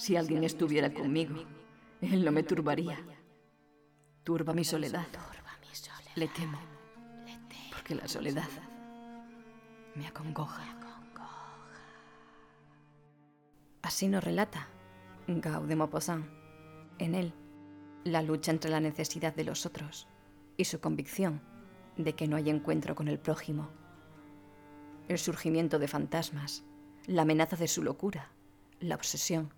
Si alguien estuviera conmigo, él no me turbaría. Turba mi soledad. Le temo. Porque la soledad me acongoja. Así nos relata Gau de. En él, la lucha entre la necesidad de los otros y su convicción de que no hay encuentro con el prójimo. El surgimiento de fantasmas, la amenaza de su locura, la obsesión,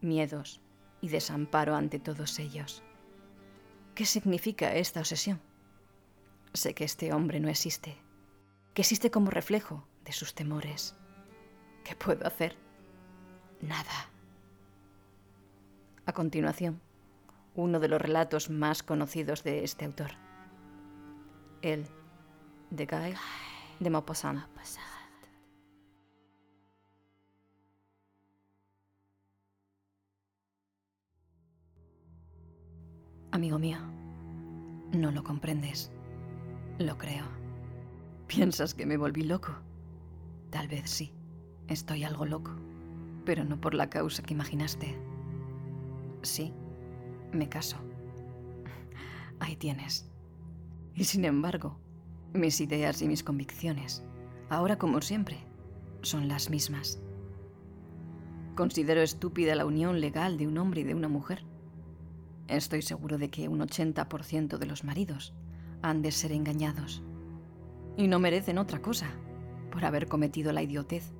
miedos y desamparo ante todos ellos. ¿Qué significa esta obsesión? Sé que este hombre no existe, que existe como reflejo de sus temores. ¿Qué puedo hacer? Nada. A continuación, uno de los relatos más conocidos de este autor. El de Guy de Maupassant. Amigo mío, no lo comprendes. Lo creo. ¿Piensas que me volví loco? Tal vez sí, estoy algo loco, pero no por la causa que imaginaste. Sí, me caso. Ahí tienes. Y sin embargo, mis ideas y mis convicciones, ahora como siempre, son las mismas. Considero estúpida la unión legal de un hombre y de una mujer. Estoy seguro de que un 80% de los maridos han de ser engañados. Y no merecen otra cosa por haber cometido la idiotez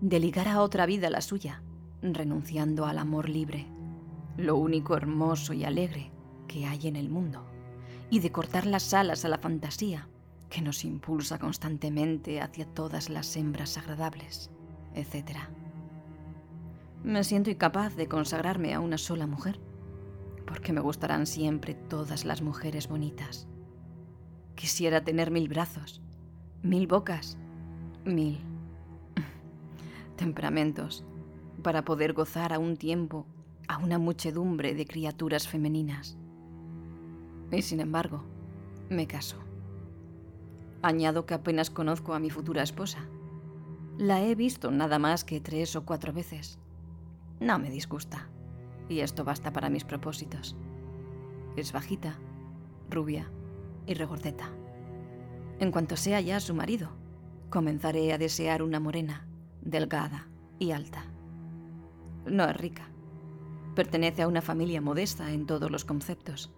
de ligar a otra vida la suya, renunciando al amor libre, lo único hermoso y alegre que hay en el mundo, y de cortar las alas a la fantasía que nos impulsa constantemente hacia todas las hembras agradables, etc. Me siento incapaz de consagrarme a una sola mujer, porque me gustarán siempre todas las mujeres bonitas. Quisiera tener mil brazos, mil bocas, mil temperamentos, para poder gozar a un tiempo a una muchedumbre de criaturas femeninas. Y sin embargo, me caso. Añado que apenas conozco a mi futura esposa. La he visto nada más que tres o cuatro veces. No me disgusta, y esto basta para mis propósitos. Es bajita, rubia y regordeta. En cuanto sea ya su marido, comenzaré a desear una morena, delgada y alta. No es rica. Pertenece a una familia modesta en todos los conceptos.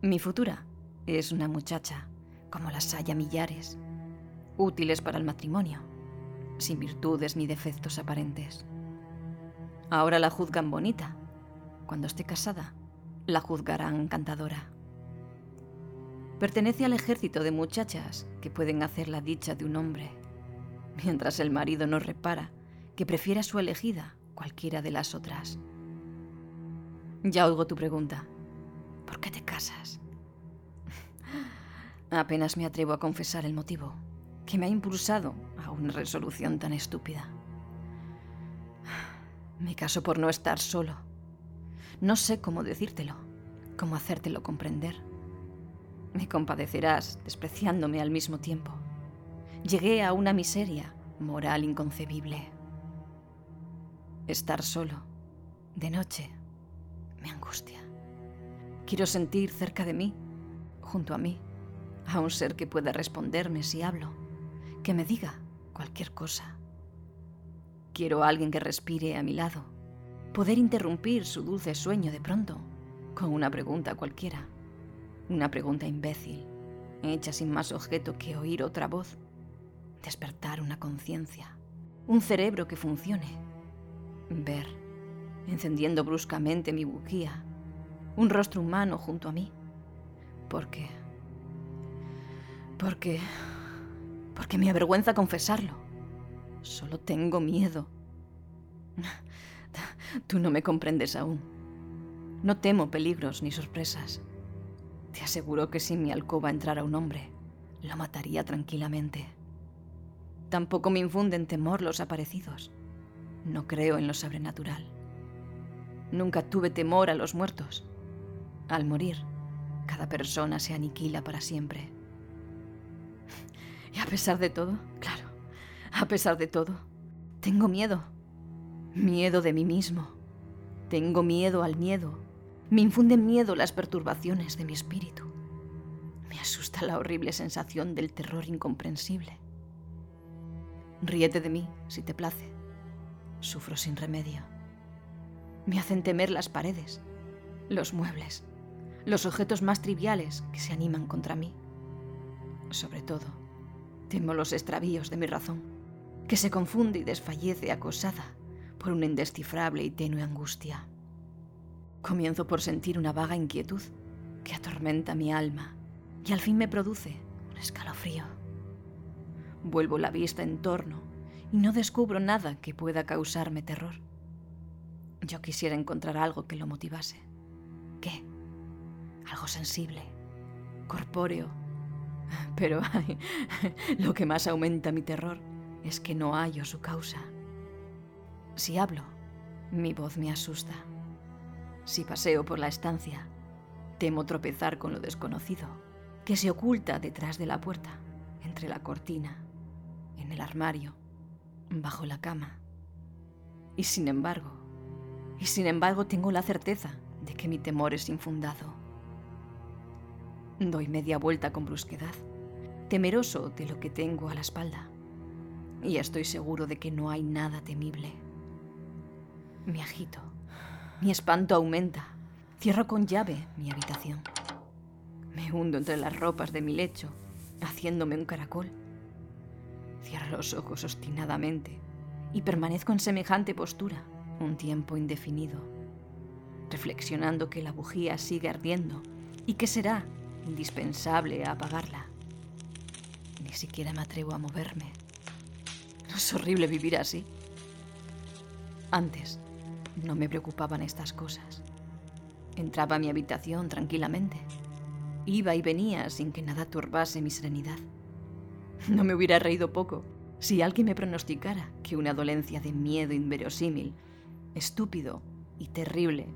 Mi futura es una muchacha, como las haya millares, útiles para el matrimonio, sin virtudes ni defectos aparentes. Ahora la juzgan bonita. Cuando esté casada, la juzgarán encantadora. Pertenece al ejército de muchachas que pueden hacer la dicha de un hombre, mientras el marido no repara que prefiere a su elegida cualquiera de las otras. Ya oigo tu pregunta. ¿Por qué te casas? Apenas me atrevo a confesar el motivo que me ha impulsado a una resolución tan estúpida. Me caso por no estar solo. No sé cómo decírtelo, cómo hacértelo comprender. Me compadecerás despreciándome al mismo tiempo. Llegué a una miseria moral inconcebible. Estar solo, de noche, me angustia. Quiero sentir cerca de mí, junto a mí, a un ser que pueda responderme si hablo, que me diga cualquier cosa. Quiero a alguien que respire a mi lado, poder interrumpir su dulce sueño de pronto con una pregunta cualquiera, una pregunta imbécil, hecha sin más objeto que oír otra voz, despertar una conciencia, un cerebro que funcione, ver encendiendo bruscamente mi bujía, un rostro humano junto a mí. Porque... Porque... Porque me avergüenza confesarlo. Solo tengo miedo. Tú no me comprendes aún. No temo peligros ni sorpresas. Te aseguro que si en mi alcoba entrara un hombre, lo mataría tranquilamente. Tampoco me infunden temor los aparecidos. No creo en lo sobrenatural. Nunca tuve temor a los muertos. Al morir, cada persona se aniquila para siempre. Y a pesar de todo, claro, a pesar de todo, tengo miedo. Miedo de mí mismo. Tengo miedo al miedo. Me infunden miedo las perturbaciones de mi espíritu. Me asusta la horrible sensación del terror incomprensible. Ríete de mí, si te place. Sufro sin remedio. Me hacen temer las paredes, los muebles, los objetos más triviales que se animan contra mí. Sobre todo, temo los extravíos de mi razón, que se confunde y desfallece acosada por una indescifrable y tenue angustia. Comienzo por sentir una vaga inquietud que atormenta mi alma y al fin me produce un escalofrío. Vuelvo la vista en torno y no descubro nada que pueda causarme terror. Yo quisiera encontrar algo que lo motivase. ¿Qué? Algo sensible, corpóreo. Pero ay, lo que más aumenta mi terror es que no hallo su causa. Si hablo, mi voz me asusta. Si paseo por la estancia, temo tropezar con lo desconocido, que se oculta detrás de la puerta, entre la cortina, en el armario, bajo la cama. Y sin embargo, y sin embargo tengo la certeza de que mi temor es infundado. Doy media vuelta con brusquedad, temeroso de lo que tengo a la espalda, y estoy seguro de que no hay nada temible. Me agito, mi espanto aumenta, cierro con llave mi habitación. Me hundo entre las ropas de mi lecho, haciéndome un caracol. Cierro los ojos obstinadamente y permanezco en semejante postura un tiempo indefinido, reflexionando que la bujía sigue ardiendo y que será indispensable apagarla. Ni siquiera me atrevo a moverme. ¿No es horrible vivir así? Antes no me preocupaban estas cosas. Entraba a mi habitación tranquilamente. Iba y venía sin que nada turbase mi serenidad. No me hubiera reído poco si alguien me pronosticara que una dolencia de miedo inverosímil, estúpido y terrible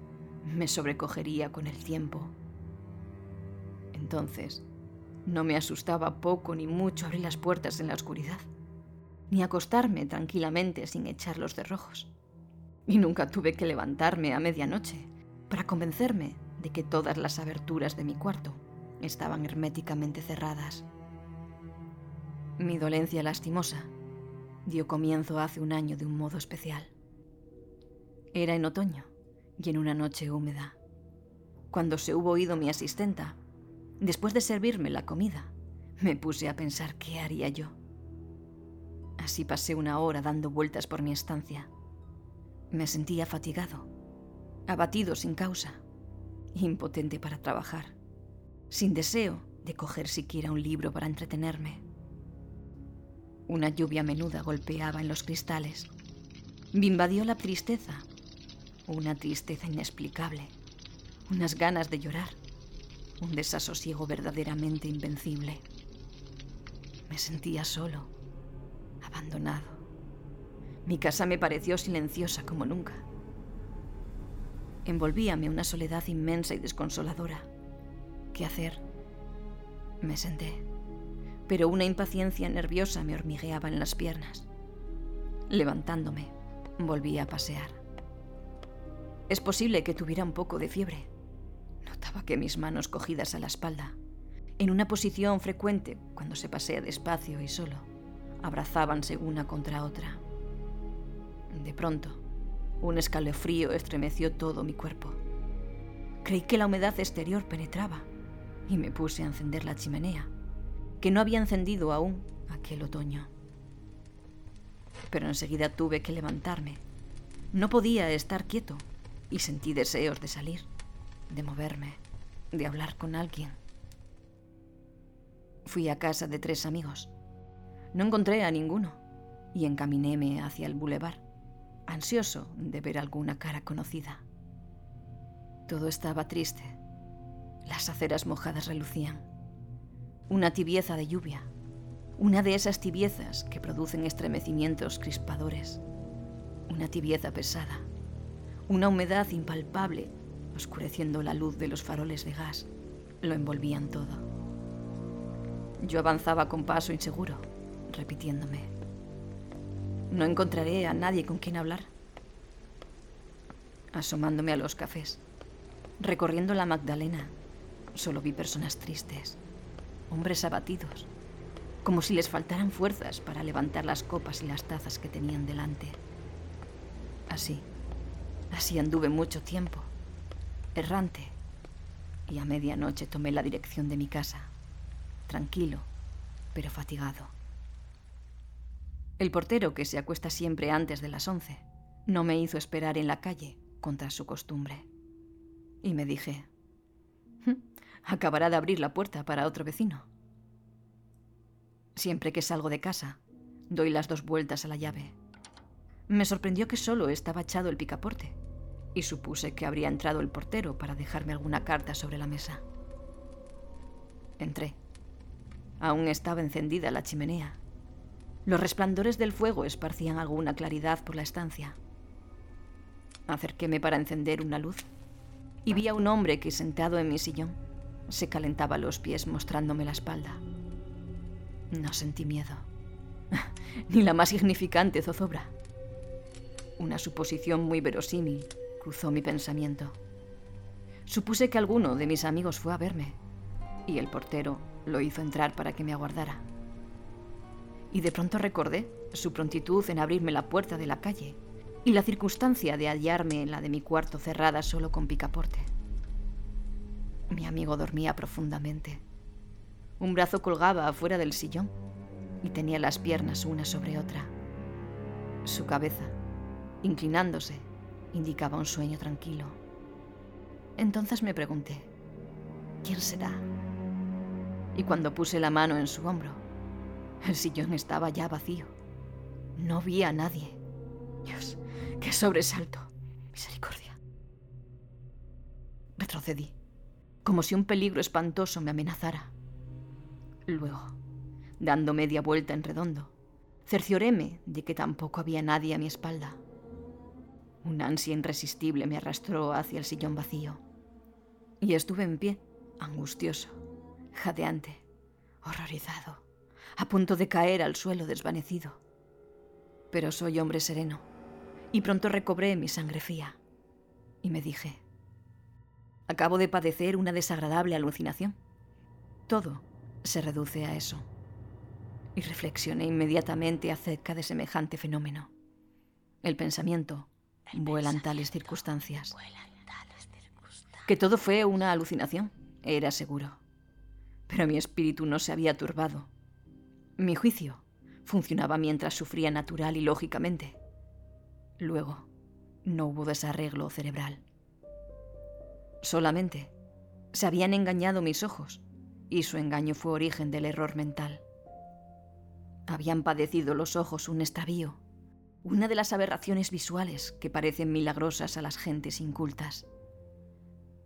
me sobrecogería con el tiempo. Entonces, no me asustaba poco ni mucho abrir las puertas en la oscuridad, ni acostarme tranquilamente sin echar los cerrojos. Y nunca tuve que levantarme a medianoche para convencerme de que todas las aberturas de mi cuarto estaban herméticamente cerradas. Mi dolencia lastimosa dio comienzo hace un año de un modo especial. Era en otoño y en una noche húmeda. Cuando se hubo ido mi asistenta, después de servirme la comida, me puse a pensar qué haría yo. Así pasé una hora dando vueltas por mi estancia. Me sentía fatigado, abatido sin causa, impotente para trabajar, sin deseo de coger siquiera un libro para entretenerme. Una lluvia menuda golpeaba en los cristales. Me invadió la tristeza, una tristeza inexplicable, unas ganas de llorar, un desasosiego verdaderamente invencible. Me sentía solo, abandonado. Mi casa me pareció silenciosa como nunca. Envolvíame una soledad inmensa y desconsoladora. ¿Qué hacer? Me senté, pero una impaciencia nerviosa me hormigueaba en las piernas. Levantándome, volví a pasear. Es posible que tuviera un poco de fiebre. Notaba que mis manos cogidas a la espalda, en una posición frecuente cuando se pasea despacio y solo, abrazábanse una contra otra. De pronto, un escalofrío estremeció todo mi cuerpo. Creí que la humedad exterior penetraba y me puse a encender la chimenea, que no había encendido aún aquel otoño. Pero enseguida tuve que levantarme. No podía estar quieto y sentí deseos de salir, de moverme, de hablar con alguien. Fui a casa de tres amigos. No encontré a ninguno y encaminéme hacia el bulevar ansioso de ver alguna cara conocida. Todo estaba triste. Las aceras mojadas relucían. Una tibieza de lluvia. Una de esas tibiezas que producen estremecimientos crispadores. Una tibieza pesada. Una humedad impalpable, oscureciendo la luz de los faroles de gas, lo envolvían todo. Yo avanzaba con paso inseguro, repitiéndome. No encontraré a nadie con quien hablar. asomándome a los cafés. Recorriendo la Magdalena, solo vi personas tristes, hombres abatidos, como si les faltaran fuerzas para levantar las copas y las tazas que tenían delante. Así, así anduve mucho tiempo, errante, y a medianoche tomé la dirección de mi casa, tranquilo, pero fatigado. El portero, que se acuesta siempre antes de las once, no me hizo esperar en la calle, contra su costumbre. Y me dije, "Hm, acabará de abrir la puerta para otro vecino. Siempre que salgo de casa, doy las dos vueltas a la llave. Me sorprendió que solo estaba echado el picaporte y supuse que habría entrado el portero para dejarme alguna carta sobre la mesa. Entré. Aún estaba encendida la chimenea. Los resplandores del fuego esparcían alguna claridad por la estancia. Acerquéme para encender una luz y vi a un hombre que sentado en mi sillón se calentaba los pies mostrándome la espalda. No sentí miedo, ni la más significante zozobra. Una suposición muy verosímil cruzó mi pensamiento. Supuse que alguno de mis amigos fue a verme y el portero lo hizo entrar para que me aguardara. Y de pronto recordé su prontitud en abrirme la puerta de la calle y la circunstancia de hallarme en la de mi cuarto cerrada solo con picaporte. Mi amigo dormía profundamente. Un brazo colgaba afuera del sillón y tenía las piernas una sobre otra. Su cabeza, inclinándose, indicaba un sueño tranquilo. Entonces me pregunté, ¿quién será? Y cuando puse la mano en su hombro, el sillón estaba ya vacío. No vi a nadie. Dios, ¡Qué sobresalto! Misericordia. Retrocedí, como si un peligro espantoso me amenazara. Luego, dando media vuelta en redondo, cercioréme de que tampoco había nadie a mi espalda. Un ansia irresistible me arrastró hacia el sillón vacío. Y estuve en pie, angustioso, jadeante, horrorizado, a punto de caer al suelo desvanecido. Pero soy hombre sereno y pronto recobré mi sangre fría. Y me dije, acabo de padecer una desagradable alucinación. Todo se reduce a eso. Y reflexioné inmediatamente acerca de semejante fenómeno. El pensamiento vuela en tales circunstancias. Que todo fue una alucinación, era seguro. Pero mi espíritu no se había turbado. Mi juicio funcionaba mientras sufría natural y lógicamente. Luego, no hubo desarreglo cerebral. Solamente se habían engañado mis ojos y su engaño fue origen del error mental. Habían padecido los ojos un extravío, una de las aberraciones visuales que parecen milagrosas a las gentes incultas.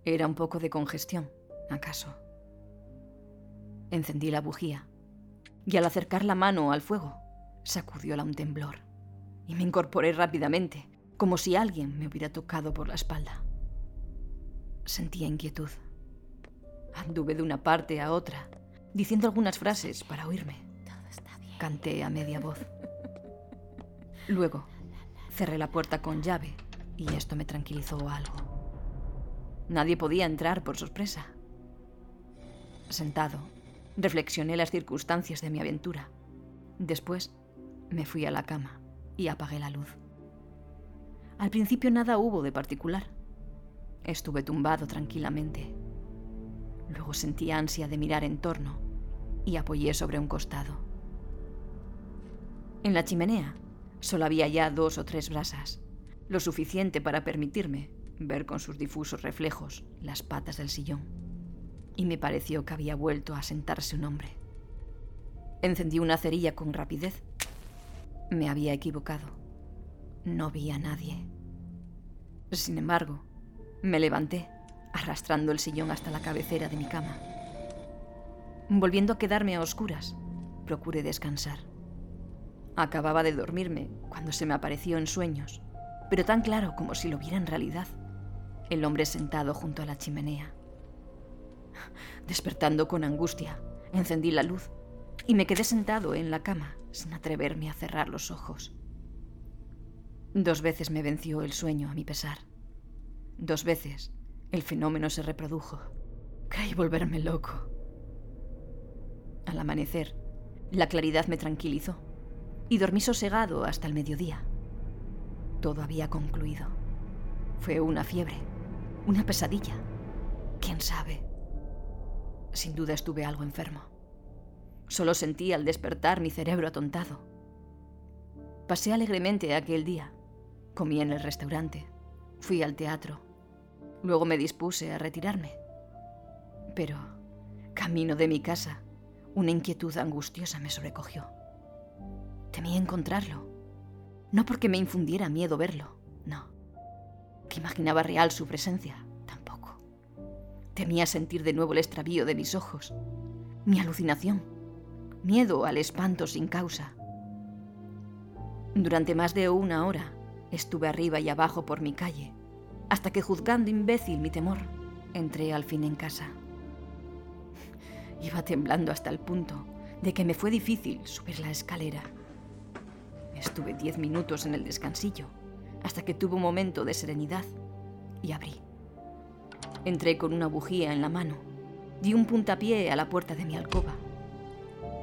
Era un poco de congestión, acaso. Encendí la bujía y al acercar la mano al fuego, sacudióla un temblor y me incorporé rápidamente, como si alguien me hubiera tocado por la espalda. Sentía inquietud. Anduve de una parte a otra, diciendo algunas frases para oírme. Canté a media voz. Luego, cerré la puerta con llave y esto me tranquilizó algo. Nadie podía entrar por sorpresa. Sentado, reflexioné las circunstancias de mi aventura. Después, me fui a la cama y apagué la luz. Al principio nada hubo de particular. Estuve tumbado tranquilamente. Luego sentí ansia de mirar en torno y apoyé sobre un costado. En la chimenea solo había ya dos o tres brasas, lo suficiente para permitirme ver con sus difusos reflejos las patas del sillón. Y me pareció que había vuelto a sentarse un hombre. Encendí una cerilla con rapidez me había equivocado. No vi a nadie. Sin embargo, me levanté, arrastrando el sillón hasta la cabecera de mi cama. Volviendo a quedarme a oscuras, procuré descansar. Acababa de dormirme cuando se me apareció en sueños, pero tan claro como si lo viera en realidad, el hombre sentado junto a la chimenea. Despertando con angustia, encendí la luz y me quedé sentado en la cama sin atreverme a cerrar los ojos. Dos veces me venció el sueño a mi pesar. Dos veces el fenómeno se reprodujo. Creí volverme loco. Al amanecer, la claridad me tranquilizó y dormí sosegado hasta el mediodía. Todo había concluido. Fue una fiebre, una pesadilla. ¿Quién sabe? Sin duda estuve algo enfermo. Solo sentí al despertar mi cerebro atontado. Pasé alegremente aquel día. Comí en el restaurante. Fui al teatro. Luego me dispuse a retirarme. Pero, camino de mi casa, una inquietud angustiosa me sobrecogió. Temí encontrarlo. No porque me infundiera miedo verlo, no. Que imaginaba real su presencia. Temía sentir de nuevo el extravío de mis ojos, mi alucinación, miedo al espanto sin causa. Durante más de una hora estuve arriba y abajo por mi calle, hasta que juzgando imbécil mi temor, entré al fin en casa. Iba temblando hasta el punto de que me fue difícil subir la escalera. Estuve diez minutos en el descansillo, hasta que tuve un momento de serenidad y abrí. Entré con una bujía en la mano, di un puntapié a la puerta de mi alcoba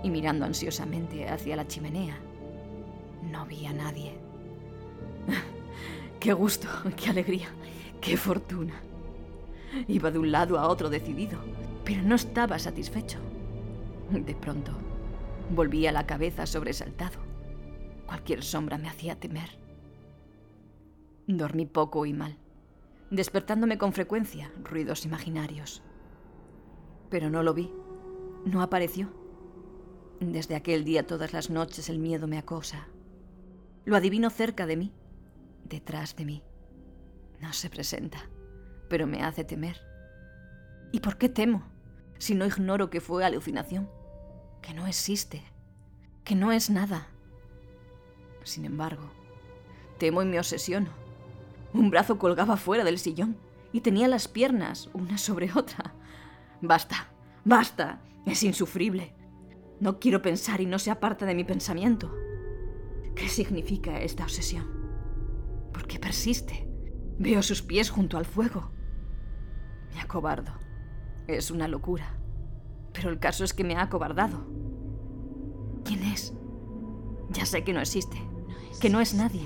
y mirando ansiosamente hacia la chimenea, no vi a nadie. ¡Qué gusto! ¡Qué alegría! ¡Qué fortuna! Iba de un lado a otro decidido, pero no estaba satisfecho. De pronto, volvía la cabeza sobresaltado. Cualquier sombra me hacía temer. Dormí poco y mal, despertándome con frecuencia ruidos imaginarios. Pero no lo vi, no apareció. Desde aquel día todas las noches el miedo me acosa. Lo adivino cerca de mí, detrás de mí. No se presenta, pero me hace temer. ¿Y por qué temo? Si no ignoro que fue alucinación, que no existe, que no es nada. Sin embargo, temo y me obsesiono. Un brazo colgaba fuera del sillón y tenía las piernas una sobre otra. Basta, basta, es insufrible. No quiero pensar y no se aparta de mi pensamiento. ¿Qué significa esta obsesión? ¿Por qué persiste? Veo sus pies junto al fuego. Me acobardo. Es una locura. Pero el caso es que me ha acobardado. ¿Quién es? Ya sé que no existe. Que no es nadie.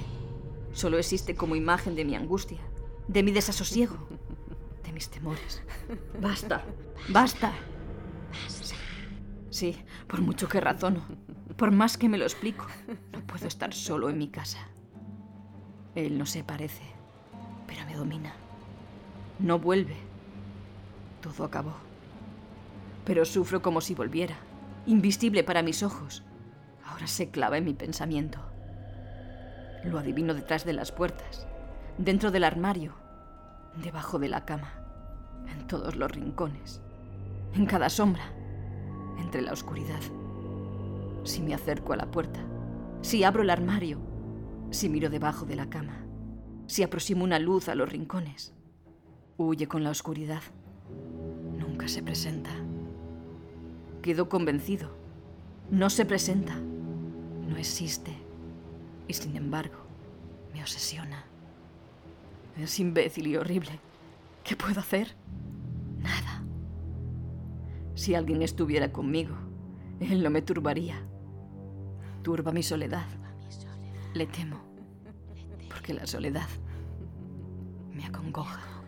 Solo existe como imagen de mi angustia, de mi desasosiego, de mis temores. Basta, basta. Sí, por mucho que razono, por más que me lo explico, no puedo estar solo en mi casa. Él no se parece, pero me domina. No vuelve. Todo acabó. Pero sufro como si volviera, invisible para mis ojos. Ahora se clava en mi pensamiento. Lo adivino detrás de las puertas, dentro del armario, debajo de la cama, en todos los rincones, en cada sombra entre la oscuridad. Si me acerco a la puerta, si abro el armario, si miro debajo de la cama, si aproximo una luz a los rincones, huye con la oscuridad. Nunca se presenta. Quedo convencido. No se presenta. No existe. Y sin embargo, me obsesiona. Es imbécil y horrible. ¿Qué puedo hacer? Nada. Si alguien estuviera conmigo, él no me turbaría. Turba mi soledad. Le temo, porque la soledad me acongoja.